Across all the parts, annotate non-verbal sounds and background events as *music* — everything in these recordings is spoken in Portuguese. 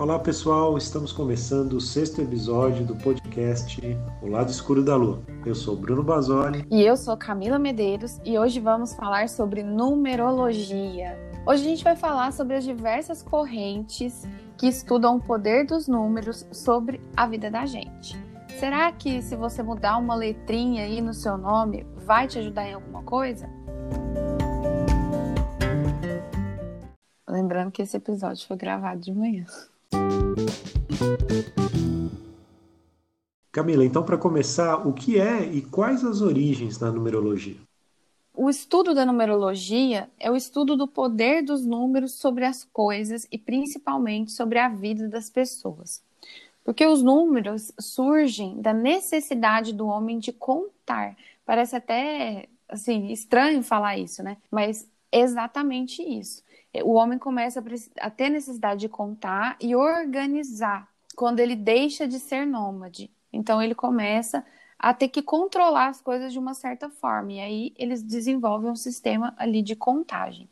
Olá pessoal, estamos começando o sexto episódio do podcast O Lado Escuro da Lua. Eu sou Bruno Basoli. E eu sou Camila Medeiros e hoje vamos falar sobre numerologia. Hoje a gente vai falar sobre as diversas correntes que estudam o poder dos números sobre a vida da gente. Será que se você mudar uma letrinha aí no seu nome, vai te ajudar em alguma coisa? Lembrando que esse episódio foi gravado de manhã. Camila, então para começar, o que é e quais as origens da numerologia? O estudo da numerologia é o estudo do poder dos números sobre as coisas e principalmente sobre a vida das pessoas. Porque os números surgem da necessidade do homem de contar. Parece até assim estranho falar isso, né? Mas exatamente isso. O homem começa a ter necessidade de contar e organizar quando ele deixa de ser nômade. Então ele começa a ter que controlar as coisas de uma certa forma. E aí eles desenvolvem um sistema ali de contagem.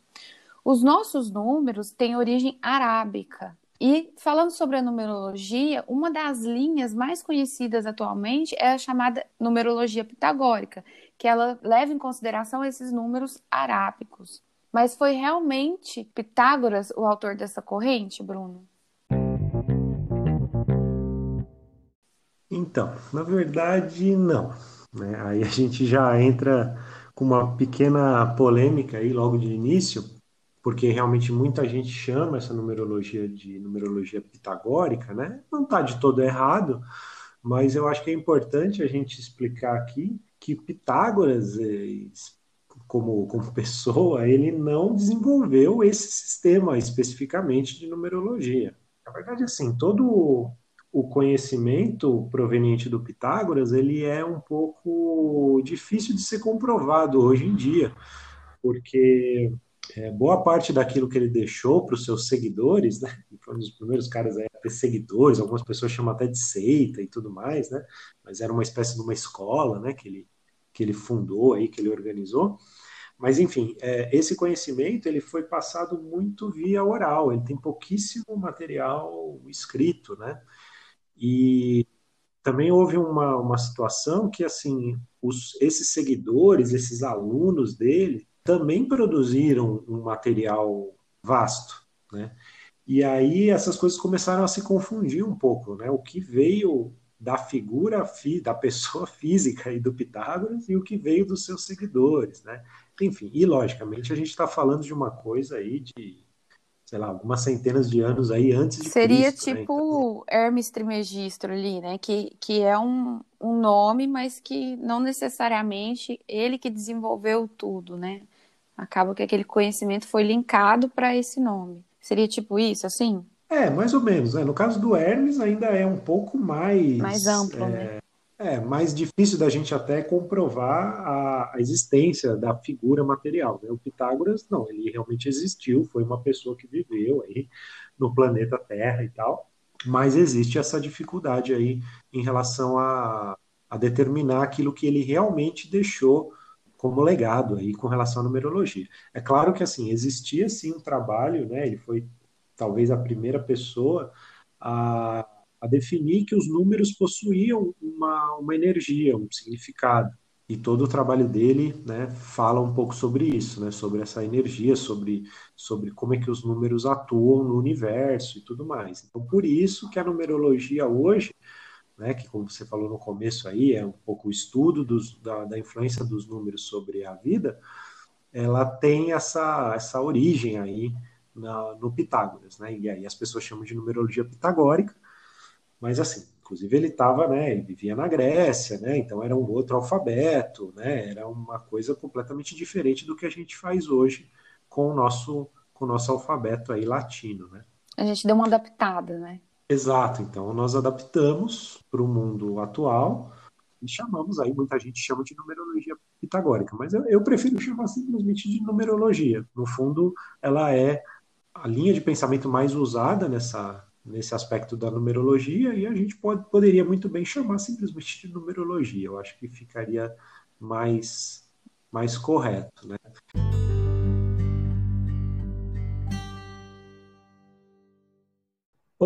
Os nossos números têm origem arábica. E falando sobre a numerologia, uma das linhas mais conhecidas atualmente é a chamada numerologia pitagórica, que ela leva em consideração esses números arábicos. Mas foi realmente Pitágoras o autor dessa corrente, Bruno? Então, na verdade, não. Né? Aí a gente já entra com uma pequena polêmica aí logo de início, porque realmente muita gente chama essa numerologia de numerologia pitagórica, né? Não está de todo errado, mas eu acho que é importante a gente explicar aqui que Pitágoras, eh, como, como *laughs* pessoa, ele não desenvolveu esse sistema especificamente de numerologia. Na verdade, assim, todo o conhecimento proveniente do Pitágoras ele é um pouco difícil de ser comprovado hoje em dia, porque é, boa parte daquilo que ele deixou para os seus seguidores, né, foi um dos primeiros caras a ter seguidores, algumas pessoas chamam até de seita e tudo mais, né, mas era uma espécie de uma escola, né, que ele, que ele fundou aí, que ele organizou, mas, enfim, é, esse conhecimento ele foi passado muito via oral, ele tem pouquíssimo material escrito, né? E também houve uma, uma situação que, assim, os, esses seguidores, esses alunos dele, também produziram um material vasto, né? E aí essas coisas começaram a se confundir um pouco, né? O que veio da figura da pessoa *laughs* física e do Pitágoras e o que veio dos seus seguidores, né? Enfim, e logicamente a gente está falando de uma coisa aí de sei lá, algumas centenas de anos aí antes de Seria Cristo, né? tipo né? então... Hermes Trismegisto ali, né? Que, que é um, um nome, mas que não necessariamente ele que desenvolveu tudo, né? Acaba que aquele conhecimento foi linkado para esse nome. Seria tipo isso, assim? É, mais ou menos. Né? No caso do Hermes, ainda é um pouco mais. Mais amplo, é, né? É, mais difícil da gente até comprovar a, a existência da figura material. Né? O Pitágoras, não, ele realmente existiu, foi uma pessoa que viveu aí no planeta Terra e tal, mas existe essa dificuldade aí em relação a, a determinar aquilo que ele realmente deixou como legado aí com relação à numerologia. É claro que assim existia sim um trabalho, né? Ele foi talvez a primeira pessoa a a definir que os números possuíam uma, uma energia, um significado. E todo o trabalho dele né, fala um pouco sobre isso, né, sobre essa energia, sobre, sobre como é que os números atuam no universo e tudo mais. Então, por isso que a numerologia hoje, né, que como você falou no começo aí, é um pouco o estudo dos, da, da influência dos números sobre a vida, ela tem essa, essa origem aí na, no Pitágoras, né? E aí as pessoas chamam de numerologia pitagórica, mas assim, inclusive ele estava, né, ele vivia na Grécia, né, então era um outro alfabeto, né, era uma coisa completamente diferente do que a gente faz hoje com o nosso, com o nosso alfabeto aí latino, né. A gente deu uma adaptada, né? Exato, então nós adaptamos para o mundo atual e chamamos aí, muita gente chama de numerologia pitagórica, mas eu, eu prefiro chamar simplesmente de numerologia. No fundo, ela é a linha de pensamento mais usada nessa, nesse aspecto da numerologia e a gente pode, poderia muito bem chamar simplesmente de numerologia. Eu acho que ficaria mais, mais correto, né?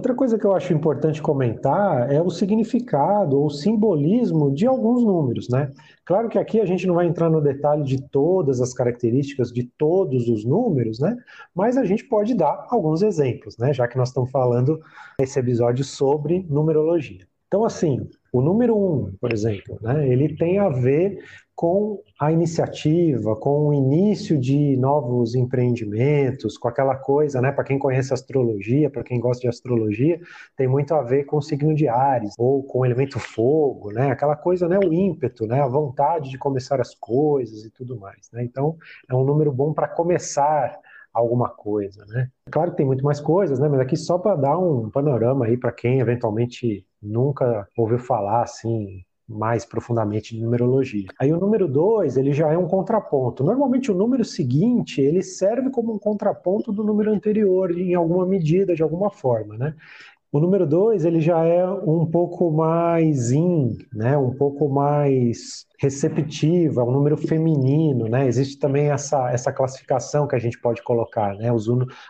Outra coisa que eu acho importante comentar é o significado ou simbolismo de alguns números, né? Claro que aqui a gente não vai entrar no detalhe de todas as características de todos os números, né? Mas a gente pode dar alguns exemplos, né? Já que nós estamos falando nesse episódio sobre numerologia. Então, assim, o número um, por exemplo, né, ele tem a ver com a iniciativa, com o início de novos empreendimentos, com aquela coisa, né, para quem conhece astrologia, para quem gosta de astrologia, tem muito a ver com o signo de Ares, ou com o elemento fogo, né, aquela coisa, né, o ímpeto, né, a vontade de começar as coisas e tudo mais, né, então é um número bom para começar alguma coisa, né. Claro que tem muito mais coisas, né, mas aqui só para dar um panorama aí para quem eventualmente nunca ouviu falar assim mais profundamente de numerologia. Aí o número 2, ele já é um contraponto. Normalmente o número seguinte, ele serve como um contraponto do número anterior em alguma medida, de alguma forma, né? O número 2, ele já é um pouco mais in, né? Um pouco mais receptiva, é um número feminino, né? Existe também essa, essa classificação que a gente pode colocar, né? Os,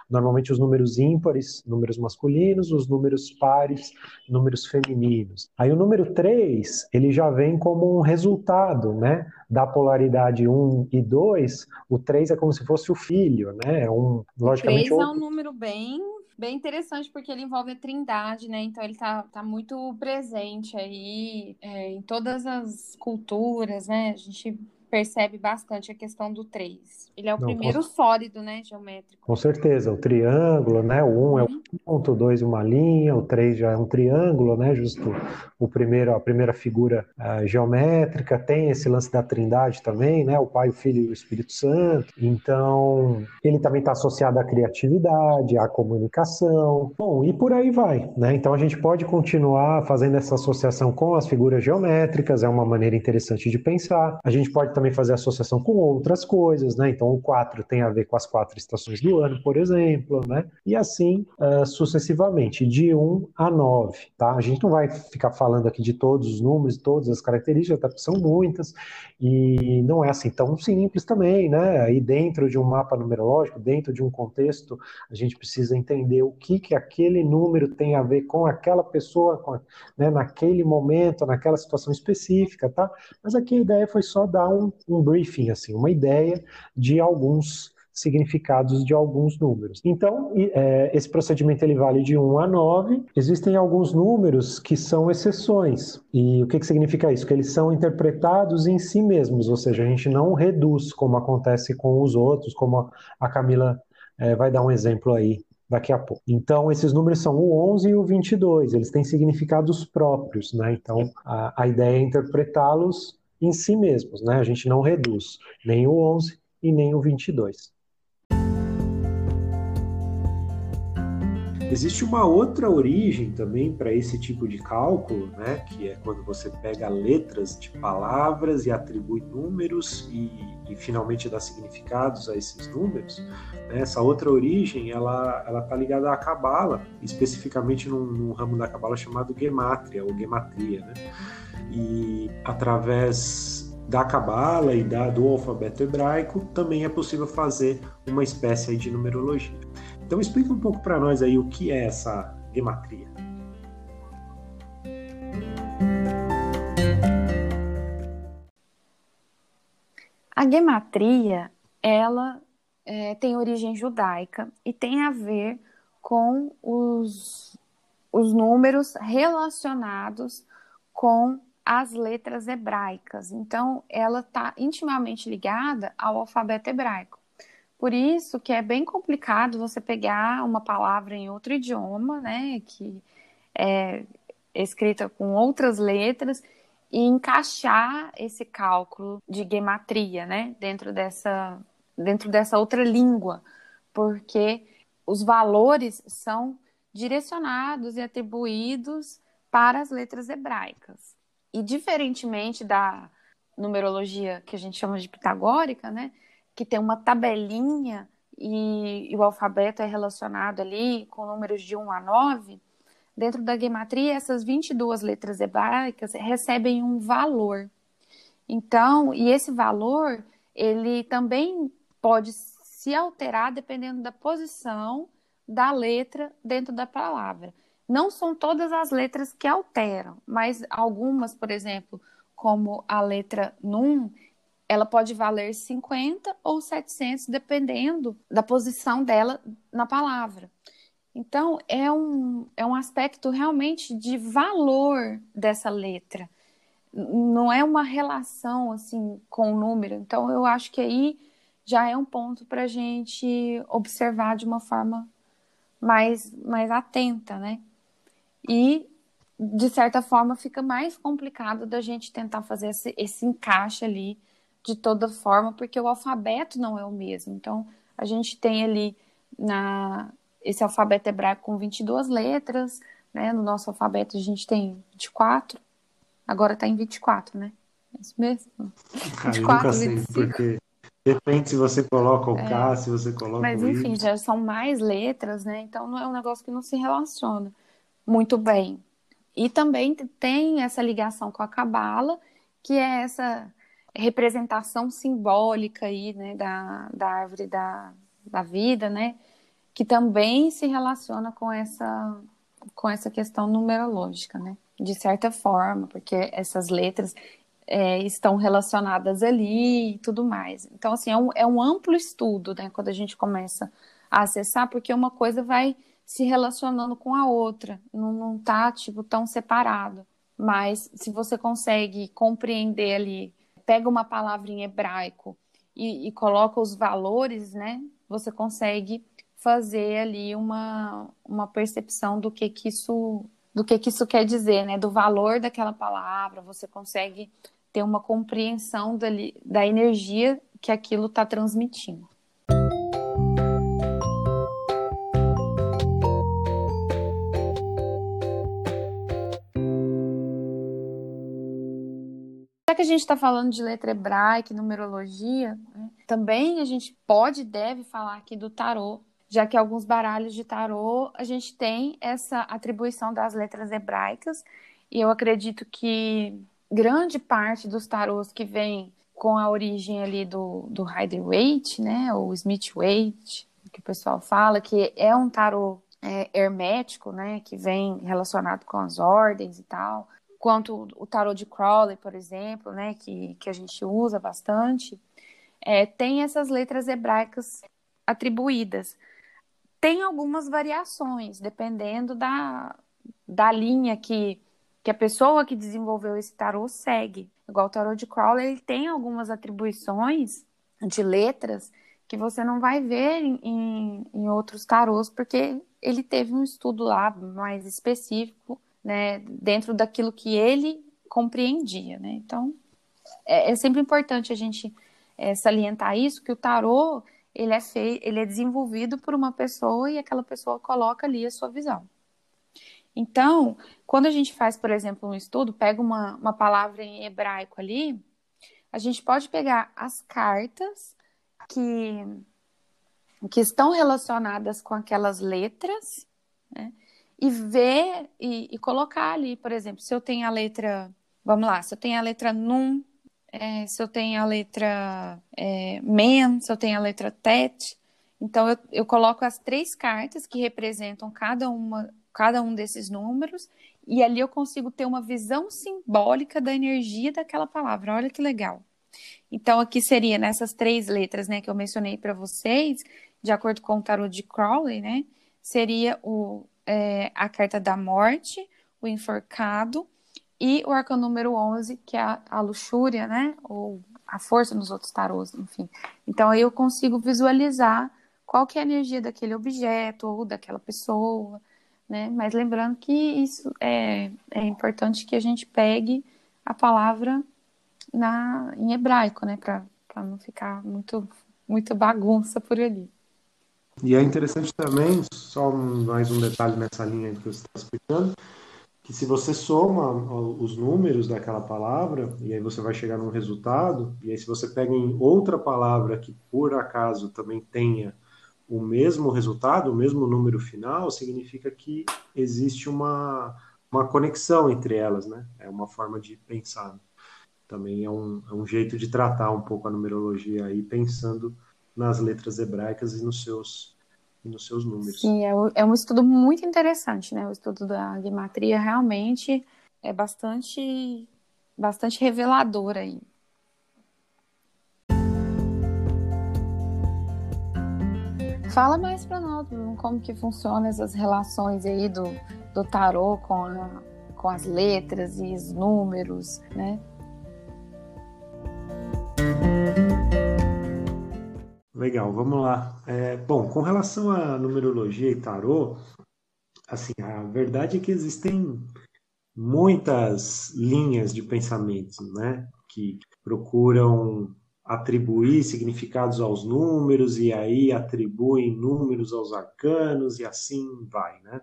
normalmente os números ímpares, números masculinos, os números pares, números femininos. Aí o número 3, ele já vem como um resultado, né? Da polaridade 1 e 2, o 3 é como se fosse o filho, né? É um, logicamente, o 3 é um número bem bem interessante porque ele envolve a trindade, né? Então ele tá, tá muito presente aí é, em todas as culturas, né? A gente percebe bastante a questão do 3. Ele é o Não, primeiro com... sólido, né, geométrico. Com certeza, o triângulo, né? O 1 um é um ponto, o 2 uma linha, o 3 já é um triângulo, né? Justo o primeiro, a primeira figura uh, geométrica, tem esse lance da trindade também, né? O Pai, o Filho e o Espírito Santo. Então, ele também está associado à criatividade, à comunicação. Bom, e por aí vai, né? Então a gente pode continuar fazendo essa associação com as figuras geométricas, é uma maneira interessante de pensar. A gente pode também também fazer associação com outras coisas, né? Então o 4 tem a ver com as quatro estações do ano, por exemplo, né? E assim uh, sucessivamente, de 1 a 9, tá? A gente não vai ficar falando aqui de todos os números, todas as características, até porque são muitas, e não é assim tão simples também, né? Aí dentro de um mapa numerológico, dentro de um contexto, a gente precisa entender o que que aquele número tem a ver com aquela pessoa, com, né, naquele momento, naquela situação específica, tá? Mas aqui a ideia foi só dar um, um, briefing, assim, uma ideia de alguns significados de alguns números. Então, é, esse procedimento ele vale de 1 a 9. Existem alguns números que são exceções. E o que, que significa isso? Que eles são interpretados em si mesmos, ou seja, a gente não reduz como acontece com os outros, como a Camila é, vai dar um exemplo aí daqui a pouco. Então, esses números são o 11 e o 22, eles têm significados próprios, né? Então, a, a ideia é interpretá-los em si mesmos, né? A gente não reduz nem o 11 e nem o 22. Existe uma outra origem também para esse tipo de cálculo, né? Que é quando você pega letras de palavras e atribui números e, e finalmente dá significados a esses números. Né? Essa outra origem, ela ela está ligada à cabala, especificamente num, num ramo da cabala chamado gematria ou gematria, né? E através da cabala e da, do alfabeto hebraico também é possível fazer uma espécie de numerologia. Então explica um pouco para nós aí o que é essa gematria. A gematria, ela é, tem origem judaica e tem a ver com os, os números relacionados com as letras hebraicas. Então, ela está intimamente ligada ao alfabeto hebraico. Por isso que é bem complicado você pegar uma palavra em outro idioma, né, que é escrita com outras letras e encaixar esse cálculo de gematria, né, dentro dessa dentro dessa outra língua, porque os valores são direcionados e atribuídos para as letras hebraicas. E diferentemente da numerologia que a gente chama de pitagórica, né, que tem uma tabelinha e, e, o alfabeto é relacionado ali com números de 1 a 9, dentro da gematria essas 22 letras hebraicas recebem um valor. Então, e esse valor, ele também pode se alterar dependendo da posição da letra dentro da palavra. Não são todas as letras que alteram, mas algumas, por exemplo, como a letra NUM, ela pode valer 50 ou 700, dependendo da posição dela na palavra. Então, é um, é um aspecto realmente de valor dessa letra. Não é uma relação assim com o número. Então, eu acho que aí já é um ponto para a gente observar de uma forma mais, mais atenta, né? E, de certa forma, fica mais complicado da gente tentar fazer esse, esse encaixe ali de toda forma, porque o alfabeto não é o mesmo. Então, a gente tem ali na esse alfabeto hebraico com 22 letras, né? No nosso alfabeto a gente tem 24. Agora está em 24, né? É isso mesmo? 24, ah, nunca sei, 25. porque depende se você coloca o K, é, se você coloca Mas, enfim, já são mais letras, né? Então não é um negócio que não se relaciona muito bem. E também tem essa ligação com a cabala, que é essa representação simbólica aí, né, da, da árvore da, da vida, né, que também se relaciona com essa, com essa questão numerológica, né, de certa forma, porque essas letras é, estão relacionadas ali e tudo mais. Então, assim, é um, é um amplo estudo, né, quando a gente começa a acessar, porque uma coisa vai se relacionando com a outra, não, não tá, tipo, tão separado. Mas se você consegue compreender ali pega uma palavra em hebraico e, e coloca os valores, né? Você consegue fazer ali uma, uma percepção do que que isso do que que isso quer dizer, né? Do valor daquela palavra, você consegue ter uma compreensão dali, da energia que aquilo está transmitindo. Já que a gente está falando de letra hebraica e numerologia, né, também a gente pode e deve falar aqui do tarô, já que alguns baralhos de tarô a gente tem essa atribuição das letras hebraicas, e eu acredito que grande parte dos tarôs que vem com a origem ali do, do Rider-Waite, né, ou Smith-Waite, que o pessoal fala, que é um tarô é, hermético, né, que vem relacionado com as ordens e tal, quanto o tarot de Crowley, por exemplo, né, que, que a gente usa bastante, é, tem essas letras hebraicas atribuídas. Tem algumas variações, dependendo da, da linha que, que a pessoa que desenvolveu esse tarot segue. Igual o tarot de Crowley, ele tem algumas atribuições de letras que você não vai ver em, em, outros tarôs, porque ele teve um estudo lá mais específico né, dentro daquilo que ele compreendia, né? Então, é, é sempre importante a gente é, salientar isso, que o tarô, ele é, feio, ele é desenvolvido por uma pessoa e aquela pessoa coloca ali a sua visão. Então, quando a gente faz, por exemplo, um estudo, pega uma, uma palavra em hebraico ali, a gente pode pegar as cartas que, que estão relacionadas com aquelas letras, né? E ver e, e, colocar ali, por exemplo, se eu tenho a letra, vamos lá, se eu tenho a letra num, é, se eu tenho a letra é, men, se eu tenho a letra tet, então eu, eu coloco as três cartas que representam cada uma, cada um desses números e ali eu consigo ter uma visão simbólica da energia daquela palavra. Olha que legal. Então aqui seria nessas três letras, né, que eu mencionei para vocês, de acordo com o tarot de Crowley, né, seria o é, a carta da morte, o enforcado, e o arcano número 11, que é a, a luxúria, né? Ou a força nos outros tarôs, enfim. Então aí eu consigo visualizar qual que é a energia daquele objeto ou daquela pessoa, né? Mas lembrando que isso é, é importante que a gente pegue a palavra na, em hebraico, né? Para não ficar muito, muito bagunça por ali. E é interessante também, só mais um detalhe nessa linha que você está explicando, que se você soma os números daquela palavra, e aí você vai chegar num resultado, e aí se você pega em outra palavra que por acaso também tenha o mesmo resultado, o mesmo número final, significa que existe uma, uma conexão entre elas, né? É uma forma de pensar. Também é um, é um jeito de tratar um pouco a numerologia aí, pensando nas letras hebraicas e nos seus e nos seus números. Sim, é, é um estudo muito interessante, né? O estudo da gematria realmente é bastante, bastante revelador aí. Fala mais para nós, como que funcionam essas relações aí do, do tarô com, a, com as letras e os números, né? Legal, vamos lá. É, bom, com relação à numerologia e tarô, assim, a verdade é que existem muitas linhas de pensamento, né, que procuram atribuir significados aos números e aí atribuem números aos arcanos e assim vai, né?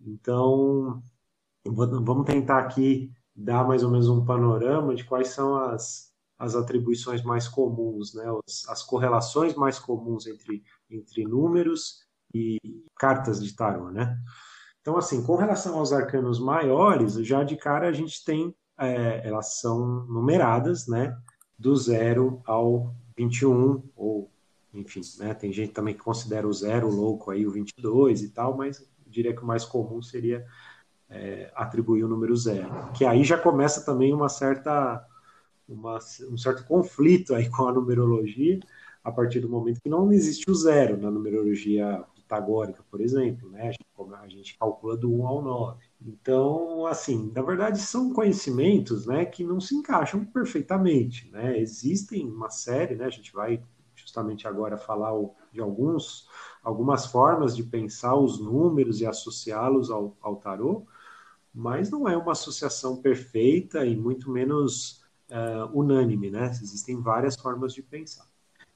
Então, vamos tentar aqui dar mais ou menos um panorama de quais são as, as atribuições mais comuns, né? As, as correlações mais comuns entre, entre números e cartas de tarô, né? Então, assim, com relação aos arcanos maiores, já de cara a gente tem, é, elas são numeradas, né? Do zero ao 21, ou, enfim, né? Tem gente também que considera o zero louco aí, o 22 e tal, mas diria que o mais comum seria é, atribuir o número zero. Que aí já começa também uma certa, uma, um certo conflito aí *laughs* com a numerologia, a partir do momento que não existe o zero na numerologia pitagórica, por exemplo, né? A gente, a gente calcula do 1 ao 9. Então, assim, na verdade são conhecimentos, né, que não se encaixam perfeitamente, né? Existem uma série, né? A gente vai justamente agora falar de alguns algumas formas de pensar os números e associá-los ao, ao tarô, mas não é uma associação perfeita e muito menos uh, unânime, né? Existem várias formas de pensar.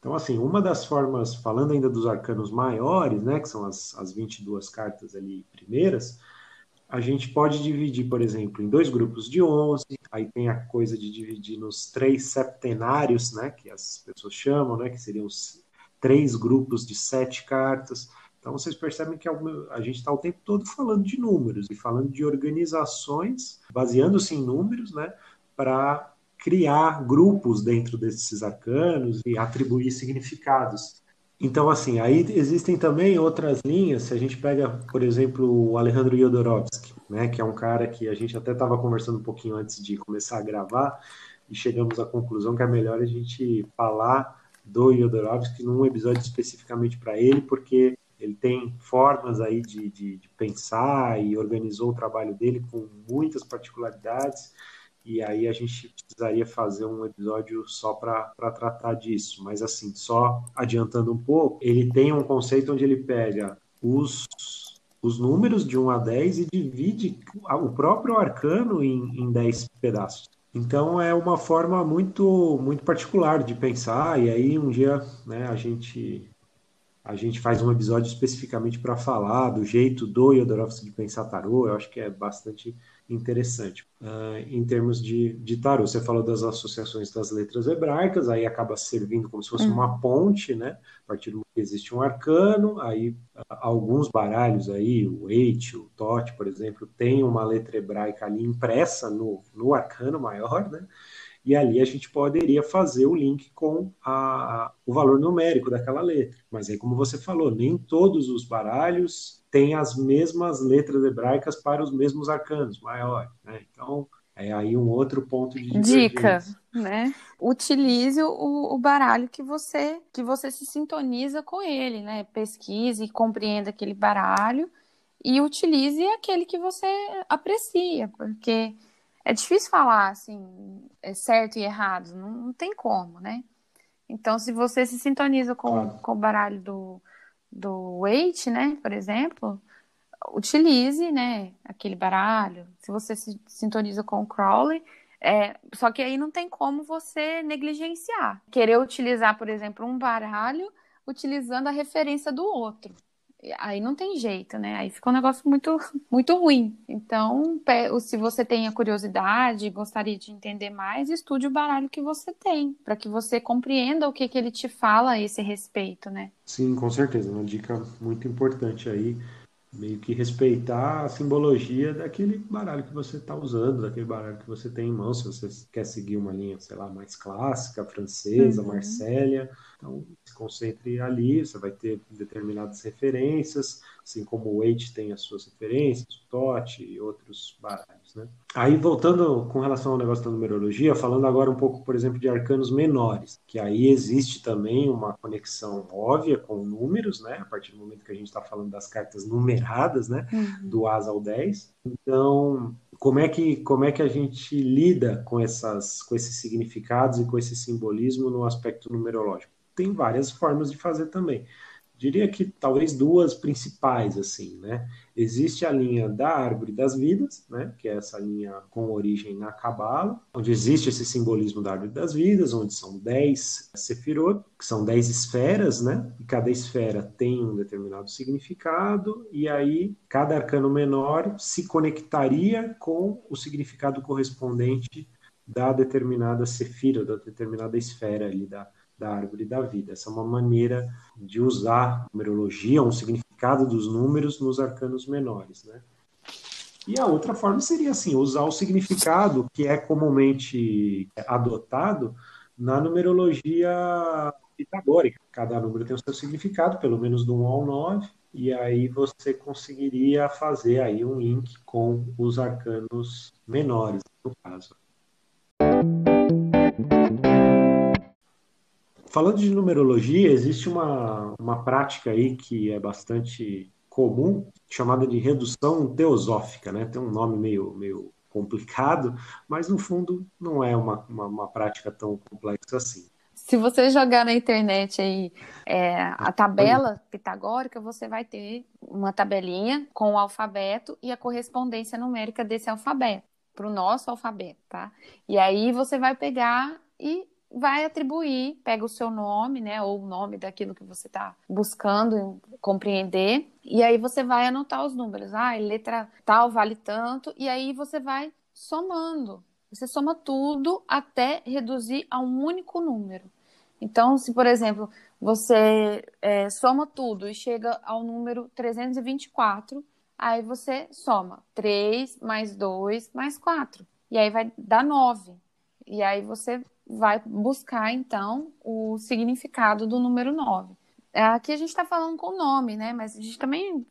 Então, assim, uma das formas, falando ainda dos arcanos maiores, né, que são as, as 22 cartas ali primeiras, a gente pode dividir, por exemplo, em dois grupos de 11, aí tem a coisa de dividir nos três septenários, né, que as pessoas chamam, né, que seriam os três grupos de sete cartas. Então, vocês percebem que a gente está o tempo todo falando de números e falando de organizações, baseando-se em números, né, para criar grupos dentro desses arcanos e atribuir significados. Então, assim, aí existem também outras linhas. Se a gente pega, por exemplo, o Alejandro Jodorowsky, né, que é um cara que a gente até estava conversando um pouquinho antes de começar a gravar e chegamos à conclusão que é melhor a gente falar do Jodorowsky num episódio especificamente para ele, porque ele tem formas aí de, de, de pensar e organizou o trabalho dele com muitas particularidades e aí a gente precisaria fazer um episódio só para tratar disso. Mas assim, só adiantando um pouco, ele tem um conceito onde ele pega os, os números de 1 a 10 e divide o próprio arcano em, em 10 pedaços. Então é uma forma muito muito particular de pensar, e aí um dia né, a gente a gente faz um episódio especificamente para falar do jeito do Yodorovsky de pensar tarô, eu acho que é bastante interessante. Uh, em termos de, de tarô, você falou das associações das letras hebraicas, aí acaba servindo como se fosse uhum. uma ponte, né? A partir do momento que existe um arcano, aí uh, alguns baralhos aí, o Eight, o Tote, por exemplo, tem uma letra hebraica ali impressa no, no arcano maior, né? E ali a gente poderia fazer o link com a, o valor numérico daquela letra. Mas aí, como você falou, nem todos os baralhos têm as mesmas letras hebraicas para os mesmos arcanos maiores. Né? Então, é aí um outro ponto de dica, né? Utilize o, o, baralho que você que você se sintoniza com ele, né? Pesquise e compreenda aquele baralho e utilize aquele que você aprecia, porque é difícil falar assim, é certo e errado, não, não tem como, né? Então, se você se sintoniza com, claro. com o baralho do, do Wait, né, por exemplo, utilize, né, aquele baralho. Se você se sintoniza com o Crowley, é, só que aí não tem como você negligenciar. Querer utilizar, por exemplo, um baralho utilizando a referência do outro aí não tem jeito, né? Aí fica um negócio muito, *laughs* muito ruim. Então, se você tem a curiosidade, gostaria de entender mais, estude o baralho que você tem, para que você compreenda o que, que ele te fala a esse respeito, né? Sim, com certeza. Uma dica muito importante aí. meio que respeitar a simbologia daquele baralho que você está usando, daquele baralho que você tem em mão, se você quer seguir uma linha, sei lá, mais clássica, francesa, uhum. Marsella, então se concentre ali, você vai ter determinadas referências, assim como o Waite tem as suas referências, o Totti e outros baralhos, né? Aí, voltando com relação ao negócio da numerologia, falando agora um pouco, por exemplo, de arcanos menores, que aí existe também uma conexão óbvia com números, né? A partir do momento que a gente está falando das cartas numeradas, né? Uhum. Do Asa ao 10. Então, como é que como é que a gente lida com essas com esses significados e com esse simbolismo no aspecto numerológico? Tem várias formas de fazer também diria que talvez duas principais, assim, né? Existe a linha da árvore das vidas, né? Que é essa linha com origem na Cabala, onde existe esse simbolismo da árvore das vidas, onde são dez sefirot, que são dez esferas, né? E cada esfera tem um determinado significado, e aí cada arcano menor se conectaria com o significado correspondente da determinada sefira, da determinada esfera ali da da árvore da vida. Essa é uma maneira de usar numerologia, um significado dos números nos arcanos menores, né? E a outra forma seria assim, usar o significado que é comumente adotado na numerologia pitagórica. Cada número tem o seu significado, pelo menos do 1 ao 9, e aí você conseguiria fazer aí um link com os arcanos menores, no caso. Falando de numerologia, existe uma, uma prática aí que é bastante comum, chamada de redução teosófica, né? Tem um nome meio, meio complicado, mas no fundo não é uma, uma, uma prática tão complexa assim. Se você jogar na internet aí é, a tabela pitagórica, você vai ter uma tabelinha com o alfabeto e a correspondência numérica desse alfabeto, para o nosso alfabeto, tá? E aí você vai pegar e vai atribuir, pega o seu nome, né, ou o nome daquilo que você está buscando compreender, e aí você vai anotar os números. Ah, letra tal vale tanto, e aí você vai somando. Você soma tudo até reduzir a um único número. Então, se, por exemplo, você é, soma tudo e chega ao número 324, aí você soma 3 mais 2 mais 4. E aí vai dar 9. E aí você vai buscar, então, o significado do número 9. Aqui a gente está falando com nome, né? Mas a gente também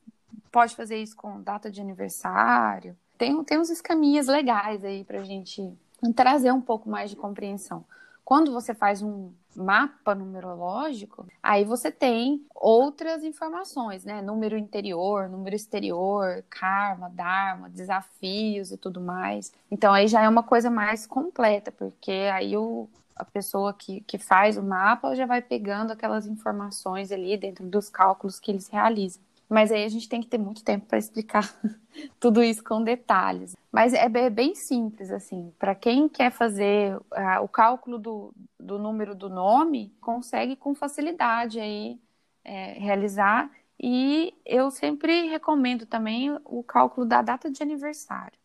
pode fazer isso com data de aniversário. Tem, tem uns escaminhas legais aí para a gente trazer um pouco mais de compreensão. Quando você faz um mapa numerológico, aí você tem outras informações, né? Número interior, número exterior, karma, dharma, desafios e tudo mais. Então aí já é uma coisa mais completa, porque aí o, a pessoa que, que faz o mapa já vai pegando aquelas informações ali dentro dos cálculos que eles realizam. Mas aí a gente tem que ter muito tempo para explicar *laughs* tudo isso com detalhes. Mas é bem simples, assim. Para quem quer fazer uh, o cálculo do, do número do nome, consegue com facilidade aí é, realizar. E eu sempre recomendo também o cálculo da data de aniversário.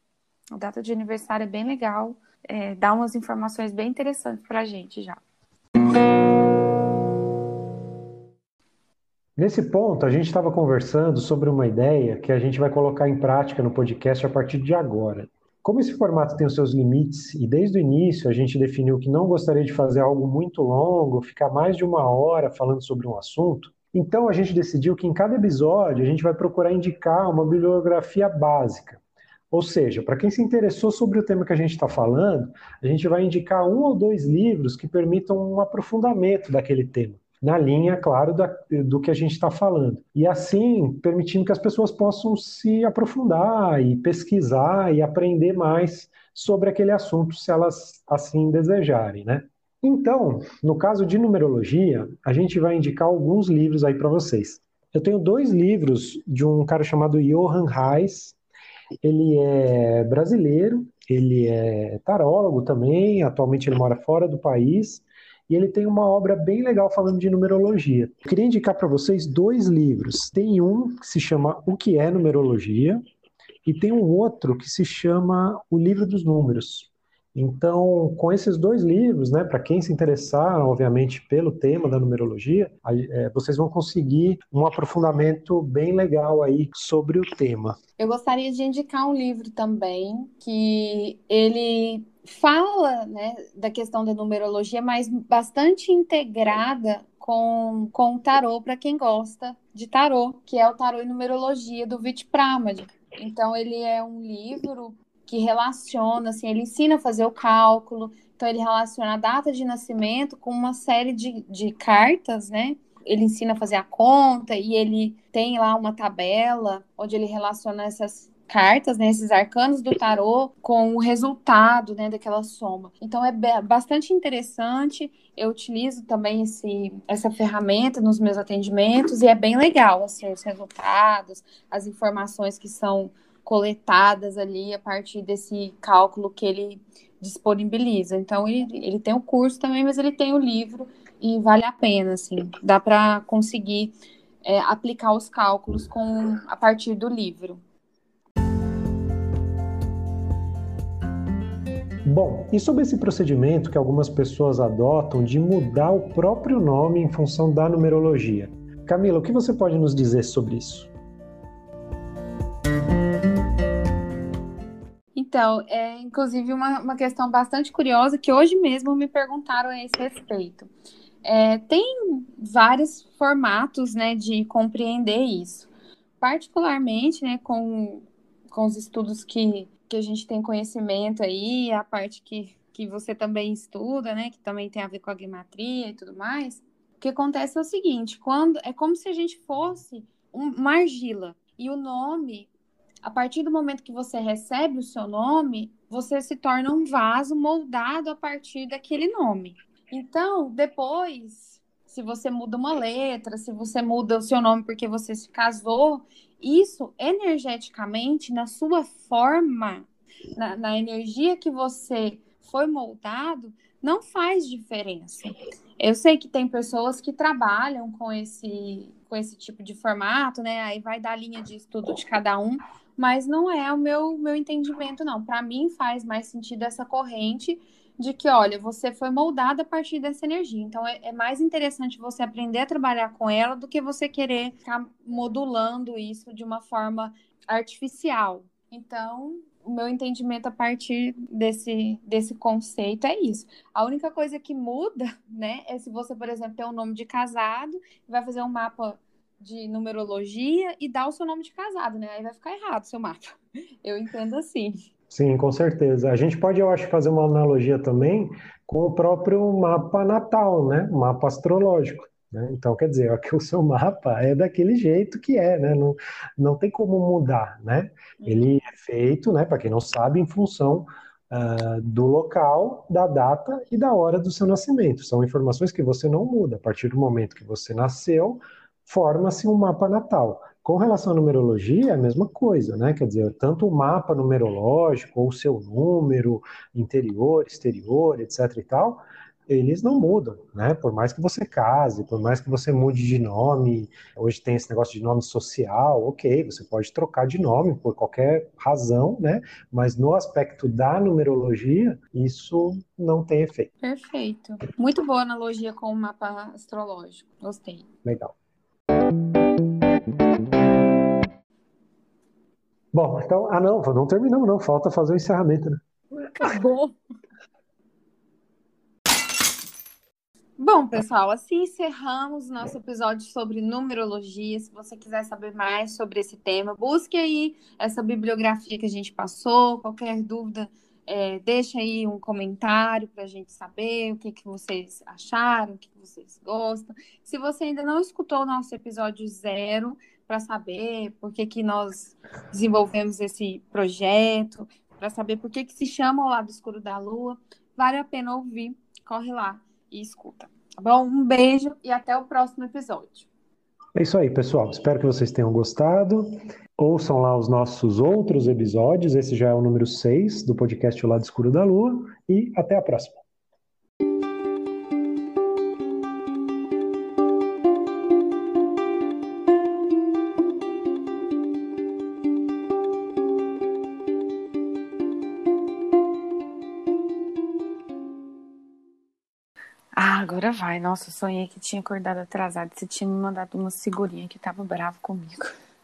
A data de aniversário é bem legal, é, dá umas informações bem interessantes para a gente já. Nesse ponto, a gente estava conversando sobre uma ideia que a gente vai colocar em prática no podcast a partir de agora. Como esse formato tem os seus limites e desde o início a gente definiu que não gostaria de fazer algo muito longo, ficar mais de uma hora falando sobre um assunto, então a gente decidiu que em cada episódio a gente vai procurar indicar uma bibliografia básica. Ou seja, para quem se interessou sobre o tema que a gente está falando, a gente vai indicar um ou dois livros que permitam um aprofundamento daquele tema na linha, claro, da, do que a gente está falando. E assim, permitindo que as pessoas possam se aprofundar e pesquisar e aprender mais sobre aquele assunto, se elas assim desejarem, né? Então, no caso de numerologia, a gente vai indicar alguns livros aí para vocês. Eu tenho dois livros de um cara chamado Johann Reis. Ele é brasileiro, ele é tarólogo também, atualmente ele mora fora do país e ele tem uma obra bem legal falando de numerologia. Eu queria indicar para vocês dois livros. Tem um que se chama O que é Numerologia e tem um outro que se chama O Livro dos Números. Então, com esses dois livros, né, para quem se interessar, obviamente, pelo tema da numerologia, é, vocês vão conseguir um aprofundamento bem legal aí sobre o tema. Eu gostaria de indicar um livro também que ele fala né, da questão da numerologia, mas bastante integrada com, com o tarô para quem gosta de tarô, que é o Tarô e Numerologia do Vit Pramad. Então ele é um livro que relaciona, assim, ele ensina a fazer o cálculo, então ele relaciona a data de nascimento com uma série de, de cartas, né? Ele ensina a fazer a conta e ele tem lá uma tabela onde ele relaciona essas cartas, né, esses arcanos do tarô com o resultado, né, daquela soma. Então é bastante interessante. Eu utilizo também esse, essa ferramenta nos meus atendimentos e é bem legal, assim, os resultados, as informações que são coletadas ali a partir desse cálculo que ele disponibiliza. Então ele, ele tem o curso também, mas ele tem o livro e vale a pena, assim, dá para conseguir é, aplicar os cálculos com a partir do livro. Bom, e sobre esse procedimento que algumas pessoas adotam de mudar o próprio nome em função da numerologia? Camila, o que você pode nos dizer sobre isso? Então, é inclusive uma, uma questão bastante curiosa que hoje mesmo me perguntaram a esse respeito. É, tem vários formatos né, de compreender isso. Particularmente né, com, com os estudos que que a gente tem conhecimento aí, a parte que, que você também estuda, né, que também tem a ver com a gematria e tudo mais. O que acontece é o seguinte, quando é como se a gente fosse um, uma argila e o nome, a partir do momento que você recebe o seu nome, você se torna um vaso moldado a partir daquele nome. Então, depois, se você muda uma letra, se você muda o seu nome porque você se casou, isso energeticamente, na sua forma, na, na energia que você foi moldado, não faz diferença. Eu sei que tem pessoas que trabalham com esse, com esse tipo de formato, né? Aí vai dar linha de estudo de cada um, mas não é o meu, meu entendimento, não. Para mim faz mais sentido essa corrente de que, olha, você foi moldada a partir dessa energia. Então, é, é, mais interessante você aprender a trabalhar com ela do que você querer ficar modulando isso de uma forma artificial. Então, o meu entendimento a partir desse, desse conceito é isso. A única coisa que muda, *laughs* né, é se você, por exemplo, tem um nome de casado, vai fazer um mapa de numerologia e dá o seu nome de casado, né? Aí vai ficar errado o seu mapa. *laughs* Eu entendo assim. Sim, com certeza. A gente pode, eu acho, fazer uma analogia também com o próprio mapa natal, né? O mapa astrológico. Né? Então, quer dizer, *laughs* o seu mapa é daquele jeito que é, né? Não, não tem como mudar, né? Ele é feito, né, para quem não sabe, em função uh, do local, da data e da hora do seu nascimento. São informações que você não muda. A partir do momento que você nasceu, forma-se um mapa natal. Com relação à numerologia, é a mesma coisa, né? Quer dizer, tanto o mapa numerológico, ou o seu número interior, exterior, etc e tal, eles não mudam, né? Por mais que você case, por mais que você mude de nome, hoje tem esse negócio de nome social, ok, você pode trocar de nome por qualquer razão, né? Mas no aspecto da numerologia, isso não tem efeito. Perfeito. Muito boa analogia com o mapa astrológico. Gostei. Legal. Bom, então, ah não, não terminamos não, falta fazer o encerramento, né? Acabou. Bom, pessoal, assim encerramos nosso episódio sobre numerologia. Se você quiser saber mais sobre esse tema, busque aí essa bibliografia que a gente passou. Qualquer dúvida, é, deixa aí um comentário para a gente saber o que, que vocês acharam, o que, que vocês gostam. Se você ainda não escutou o nosso episódio zero, para saber por que, que nós desenvolvemos esse projeto, para saber por que, que se chama o lado escuro da lua, vale a pena ouvir. Corre lá e escuta. Tá bom? Um beijo e até o próximo episódio. É isso aí, pessoal. Espero que vocês tenham gostado. Ouçam lá os nossos outros episódios. Esse já é o número 6 do podcast O Lado Escuro da Lua. E até a próxima. Agora vai. Nossa, sonhei que tinha acordado atrasado. Você tinha me mandado uma figurinha que tava bravo comigo.